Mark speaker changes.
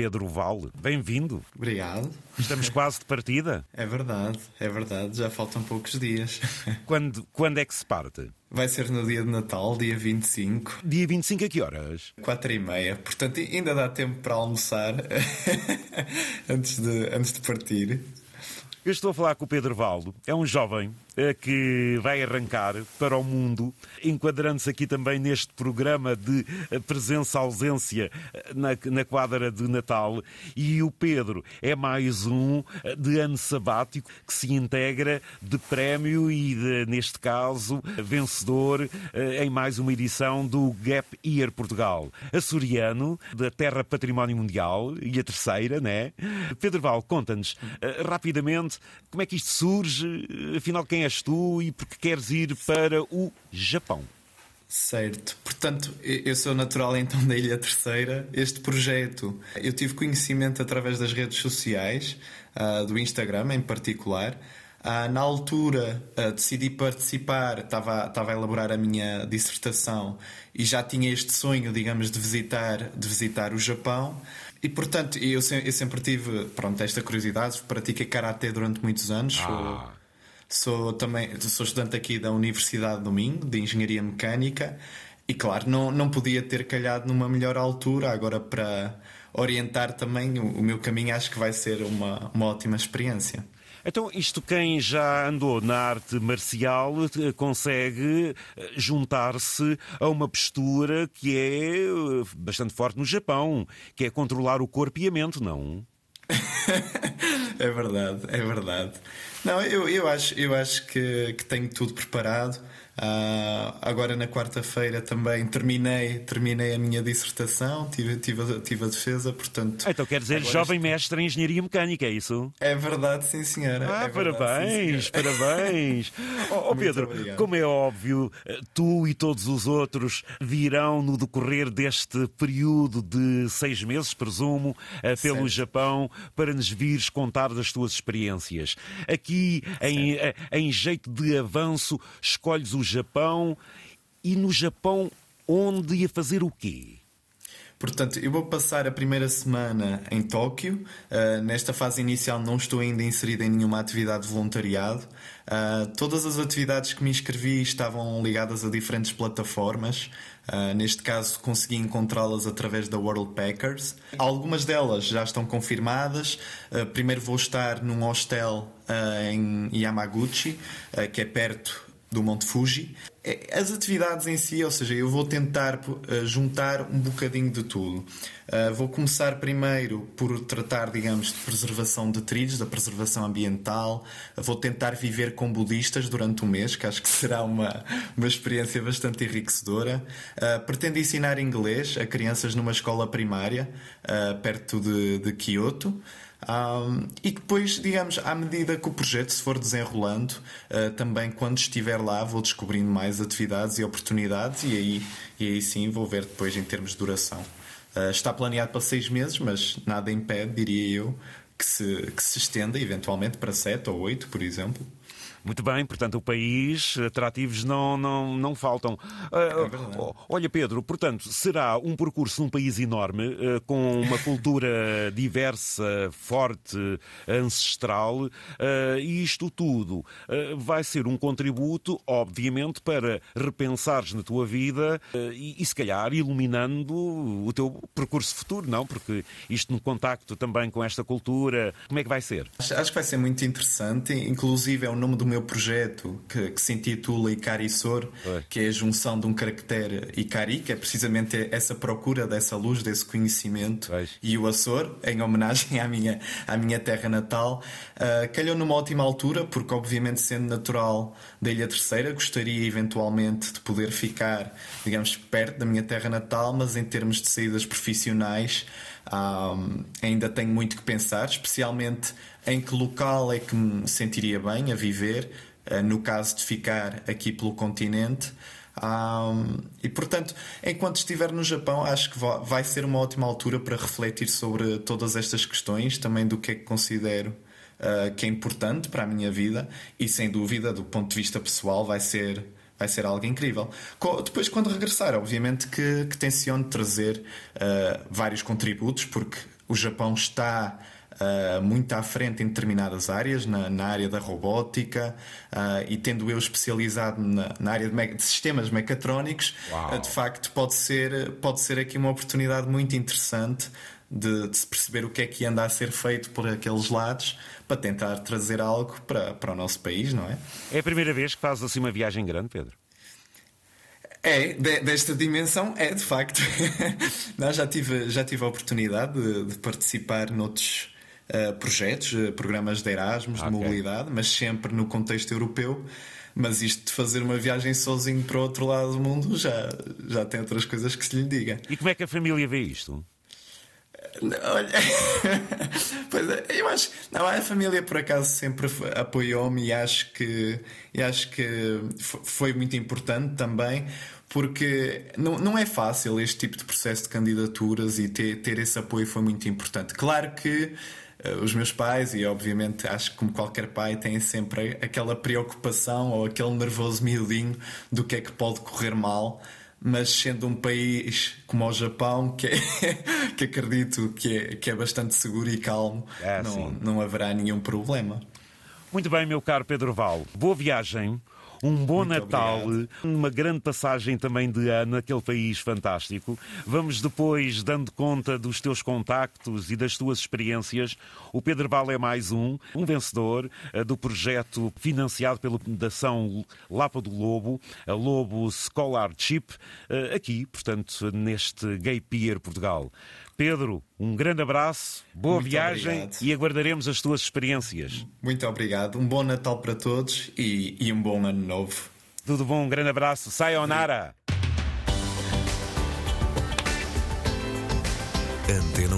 Speaker 1: Pedro Val. Bem-vindo.
Speaker 2: Obrigado.
Speaker 1: Estamos quase de partida.
Speaker 2: É verdade, é verdade. Já faltam poucos dias.
Speaker 1: Quando, quando é que se parte?
Speaker 2: Vai ser no dia de Natal, dia 25.
Speaker 1: Dia 25 a que horas?
Speaker 2: 4 e meia. Portanto, ainda dá tempo para almoçar antes, de, antes de partir.
Speaker 1: Eu estou a falar com o Pedro Valdo. É um jovem que vai arrancar para o mundo, enquadrando-se aqui também neste programa de eh, presença-ausência eh, na, na quadra de Natal. E o Pedro é mais um de ano sabático que se integra de prémio e, de, neste caso, vencedor em mais uma edição do Gap Year Portugal. Açoriano, da Terra Património Mundial, e a terceira, né? Pedro Val, conta-nos rapidamente como é que isto surge, afinal, quem és tu e porque queres ir para o Japão?
Speaker 2: Certo. Portanto, eu sou natural então da Ilha Terceira. Este projeto eu tive conhecimento através das redes sociais, uh, do Instagram em particular. Uh, na altura uh, decidi participar, estava, estava a elaborar a minha dissertação e já tinha este sonho, digamos, de visitar, de visitar o Japão. E portanto, eu, eu sempre tive pronto, esta curiosidade, pratiquei karatê durante muitos anos. Ah. Sou, também sou estudante aqui da Universidade do Minho, de Engenharia Mecânica, e claro, não, não podia ter calhado numa melhor altura agora para orientar também o, o meu caminho, acho que vai ser uma, uma ótima experiência.
Speaker 1: Então, isto quem já andou na arte marcial eh, consegue eh, juntar-se a uma postura que é eh, bastante forte no Japão, que é controlar o corpo e a mente, não?
Speaker 2: é verdade, é verdade. Não, eu, eu acho, eu acho que, que tenho tudo preparado. Uh, agora na quarta-feira também terminei, terminei a minha dissertação, tive, tive, tive a defesa, portanto.
Speaker 1: Então quer dizer jovem mestre em engenharia mecânica, é isso?
Speaker 2: É verdade, sim, senhora.
Speaker 1: Ah,
Speaker 2: é
Speaker 1: parabéns,
Speaker 2: verdade,
Speaker 1: sim, parabéns. oh, oh Pedro, obrigado. como é óbvio, tu e todos os outros virão no decorrer deste período de seis meses, presumo, eh, pelo certo. Japão, para nos vires contar das tuas experiências. Aqui, em, eh, em jeito de avanço, escolhes o Japão. E no Japão, onde ia fazer o quê?
Speaker 2: Portanto, eu vou passar a primeira semana em Tóquio. Uh, nesta fase inicial não estou ainda inserido em nenhuma atividade de voluntariado. Uh, todas as atividades que me inscrevi estavam ligadas a diferentes plataformas. Uh, neste caso, consegui encontrá-las através da World Packers. Algumas delas já estão confirmadas. primeiro vou estar num hostel em Yamaguchi, que é perto do Monte Fuji. É, as atividades em si, ou seja, eu vou tentar uh, juntar um bocadinho de tudo. Uh, vou começar primeiro por tratar, digamos, de preservação de trilhos, da preservação ambiental. Vou tentar viver com budistas durante um mês, que acho que será uma, uma experiência bastante enriquecedora. pretendo ensinar inglês a crianças numa escola primária, perto de, de Kyoto. Um, e depois, digamos, à medida que o projeto se for desenrolando, uh, também quando estiver lá vou descobrindo mais atividades e oportunidades e aí, e aí sim vou ver depois em termos de duração. Uh, está planeado para seis meses, mas nada impede, diria eu, que se, que se estenda eventualmente para sete ou oito, por exemplo.
Speaker 1: Muito bem, portanto, o país, atrativos não, não, não faltam. Uh, olha, Pedro, portanto, será um percurso num país enorme, uh, com uma cultura diversa, forte, ancestral, uh, e isto tudo vai ser um contributo, obviamente, para repensares na tua vida e, e, se calhar, iluminando o teu percurso futuro, não? Porque isto no contacto também com esta cultura, como é que vai ser?
Speaker 2: Acho, acho que vai ser muito interessante, inclusive é o nome do meu projeto que, que se intitula Icarisor, que é a junção de um caractere Icari, que é precisamente essa procura dessa luz, desse conhecimento, e o Açor, em homenagem à minha, à minha terra natal. Uh, calhou numa ótima altura, porque, obviamente, sendo natural da Ilha Terceira, gostaria eventualmente de poder ficar, digamos, perto da minha terra natal, mas em termos de saídas profissionais. Um, ainda tenho muito que pensar, especialmente em que local é que me sentiria bem a viver, uh, no caso de ficar aqui pelo continente. Um, e portanto, enquanto estiver no Japão, acho que vai ser uma ótima altura para refletir sobre todas estas questões, também do que é que considero uh, que é importante para a minha vida e, sem dúvida, do ponto de vista pessoal, vai ser vai ser algo incrível. Depois, quando regressar, obviamente que, que tenciono trazer uh, vários contributos, porque o Japão está uh, muito à frente em determinadas áreas, na, na área da robótica, uh, e tendo eu especializado na, na área de, de, sistemas mecatrónicos, de facto pode ser, pode ser aqui uma oportunidade muito interessante de, de, se perceber o que é que anda a ser feito por aqueles lados para tentar trazer algo para, para o nosso país, não é?
Speaker 1: É a primeira vez que fazes assim uma viagem grande, Pedro?
Speaker 2: É, de, desta dimensão é, de facto. Não, já, tive, já tive a oportunidade de, de participar noutros, uh, projetos, uh, programas de Erasmus, de mobilidade, mas sempre no contexto europeu. Mas isto de fazer uma viagem sozinho para o outro lado do mundo já, já tem outras coisas que se lhe diga.
Speaker 1: E como é que a família vê isto?
Speaker 2: Olha, pois é, eu acho, não, a família por acaso sempre apoiou-me e acho que, e acho que foi muito importante também, porque não, não é fácil este tipo de processo de candidaturas e ter, ter esse apoio foi muito importante. Claro que eh, os meus pais, e obviamente acho que como qualquer pai, têm sempre aquela preocupação ou aquele nervoso miudinho do que é que pode correr mal, mas sendo um país como o Japão, que, é, que acredito que é, que é bastante seguro e calmo, é, não, não haverá nenhum problema.
Speaker 1: Muito bem, meu caro Pedro Val. Boa viagem um bom Muito Natal, obrigado. uma grande passagem também de ano naquele país fantástico. Vamos depois dando conta dos teus contactos e das tuas experiências. O Pedro Val é mais um, um vencedor uh, do projeto financiado pela Fundação Lapa do Lobo, a Lobo Scholarship, uh, aqui, portanto, neste Gay Pier Portugal. Pedro, um grande abraço, boa Muito viagem obrigado. e aguardaremos as tuas experiências.
Speaker 2: Muito obrigado, um bom Natal para todos e, e um bom ano novo.
Speaker 1: Tudo bom, um grande abraço. Sayonara. Antena